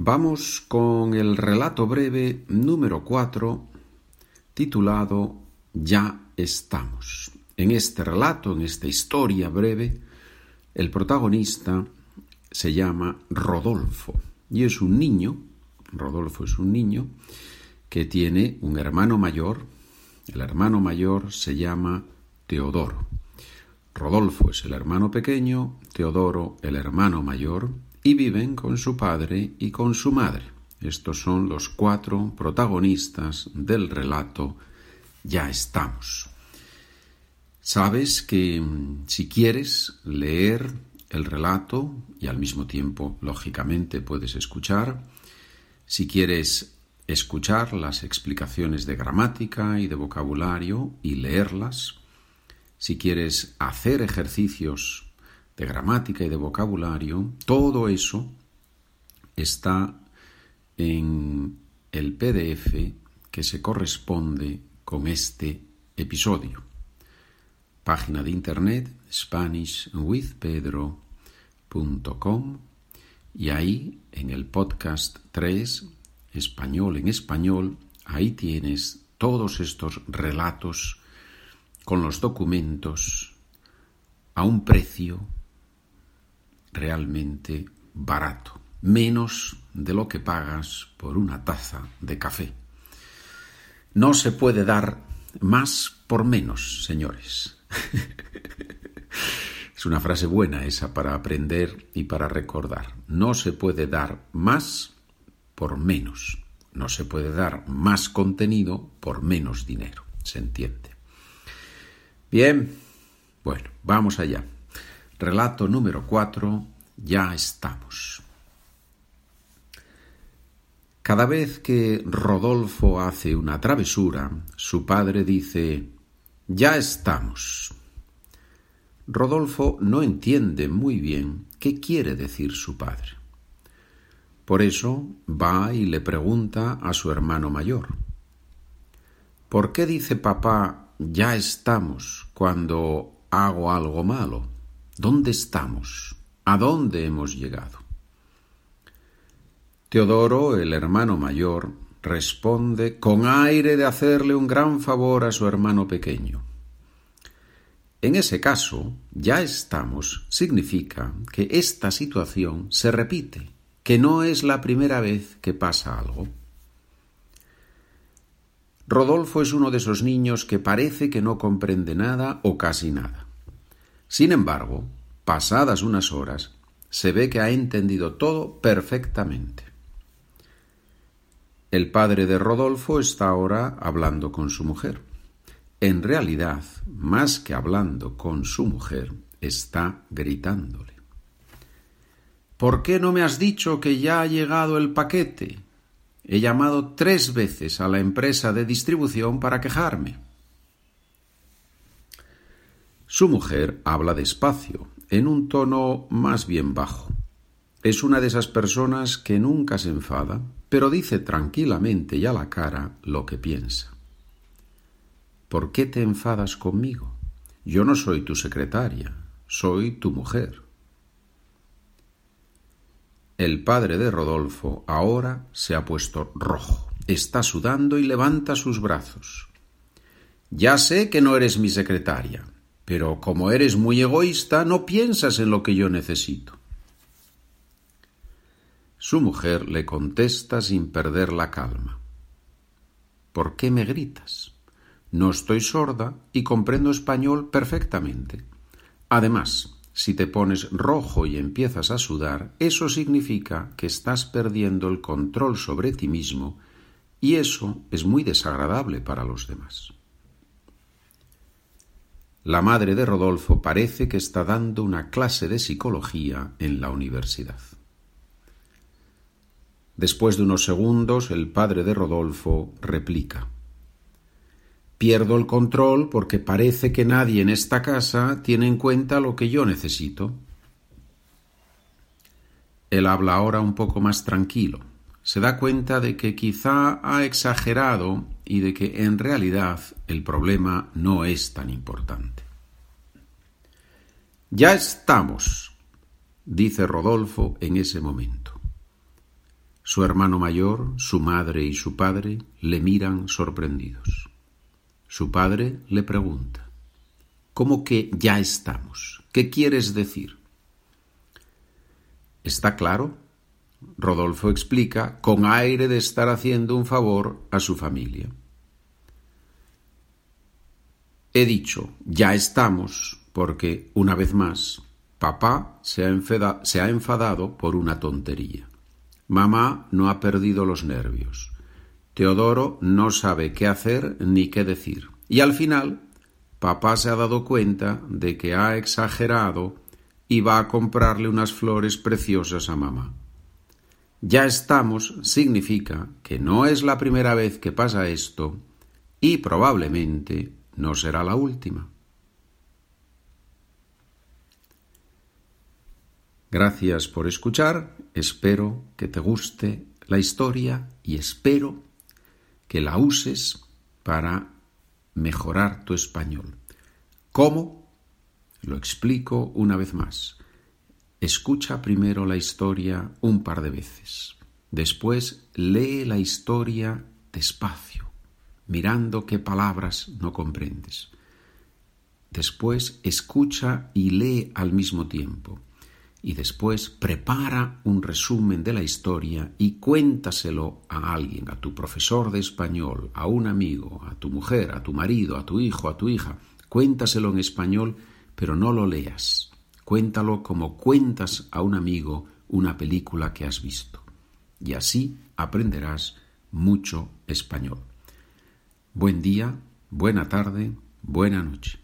Vamos con el relato breve número 4 titulado Ya estamos. En este relato, en esta historia breve, el protagonista se llama Rodolfo y es un niño, Rodolfo es un niño que tiene un hermano mayor, el hermano mayor se llama Teodoro. Rodolfo es el hermano pequeño, Teodoro el hermano mayor, y viven con su padre y con su madre. Estos son los cuatro protagonistas del relato Ya estamos. Sabes que mm, si quieres leer el relato y al mismo tiempo, lógicamente, puedes escuchar, si quieres escuchar las explicaciones de gramática y de vocabulario y leerlas, si quieres hacer ejercicios de gramática y de vocabulario, todo eso está en el PDF que se corresponde con este episodio. Página de internet SpanishWithPedro.com y ahí en el podcast 3, español en español, ahí tienes todos estos relatos con los documentos a un precio realmente barato, menos de lo que pagas por una taza de café. No se puede dar más por menos, señores. es una frase buena esa para aprender y para recordar. No se puede dar más por menos. No se puede dar más contenido por menos dinero. ¿Se entiende? Bien, bueno, vamos allá. Relato número 4. Ya estamos. Cada vez que Rodolfo hace una travesura, su padre dice Ya estamos. Rodolfo no entiende muy bien qué quiere decir su padre. Por eso va y le pregunta a su hermano mayor. ¿Por qué dice papá ya estamos cuando hago algo malo? ¿Dónde estamos? ¿A dónde hemos llegado? Teodoro, el hermano mayor, responde con aire de hacerle un gran favor a su hermano pequeño. En ese caso, ya estamos significa que esta situación se repite, que no es la primera vez que pasa algo. Rodolfo es uno de esos niños que parece que no comprende nada o casi nada. Sin embargo, pasadas unas horas, se ve que ha entendido todo perfectamente. El padre de Rodolfo está ahora hablando con su mujer. En realidad, más que hablando con su mujer, está gritándole. ¿Por qué no me has dicho que ya ha llegado el paquete? He llamado tres veces a la empresa de distribución para quejarme. Su mujer habla despacio, en un tono más bien bajo. Es una de esas personas que nunca se enfada, pero dice tranquilamente y a la cara lo que piensa. ¿Por qué te enfadas conmigo? Yo no soy tu secretaria, soy tu mujer. El padre de Rodolfo ahora se ha puesto rojo, está sudando y levanta sus brazos. Ya sé que no eres mi secretaria, pero como eres muy egoísta, no piensas en lo que yo necesito. Su mujer le contesta sin perder la calma. ¿Por qué me gritas? No estoy sorda y comprendo español perfectamente. Además, si te pones rojo y empiezas a sudar, eso significa que estás perdiendo el control sobre ti mismo y eso es muy desagradable para los demás. La madre de Rodolfo parece que está dando una clase de psicología en la universidad. Después de unos segundos, el padre de Rodolfo replica Pierdo el control porque parece que nadie en esta casa tiene en cuenta lo que yo necesito. Él habla ahora un poco más tranquilo. Se da cuenta de que quizá ha exagerado y de que en realidad el problema no es tan importante. Ya estamos, dice Rodolfo en ese momento. Su hermano mayor, su madre y su padre le miran sorprendidos. Su padre le pregunta, ¿Cómo que ya estamos? ¿Qué quieres decir? ¿Está claro? Rodolfo explica con aire de estar haciendo un favor a su familia. He dicho, ya estamos, porque, una vez más, papá se ha, enfadado por una tontería. Mamá no ha perdido los nervios. Teodoro no sabe qué hacer ni qué decir. Y al final, papá se ha dado cuenta de que ha exagerado y va a comprarle unas flores preciosas a mamá. Ya estamos significa que no es la primera vez que pasa esto y probablemente no será la última. Gracias por escuchar, espero que te guste la historia y espero que la uses para mejorar tu español. ¿Cómo? Lo explico una vez más. Escucha primero la historia un par de veces. Después lee la historia despacio mirando qué palabras no comprendes. Después escucha y lee al mismo tiempo. Y después prepara un resumen de la historia y cuéntaselo a alguien, a tu profesor de español, a un amigo, a tu mujer, a tu marido, a tu hijo, a tu hija. Cuéntaselo en español, pero no lo leas. Cuéntalo como cuentas a un amigo una película que has visto. Y así aprenderás mucho español. Buen día, buena tarde, buena noche.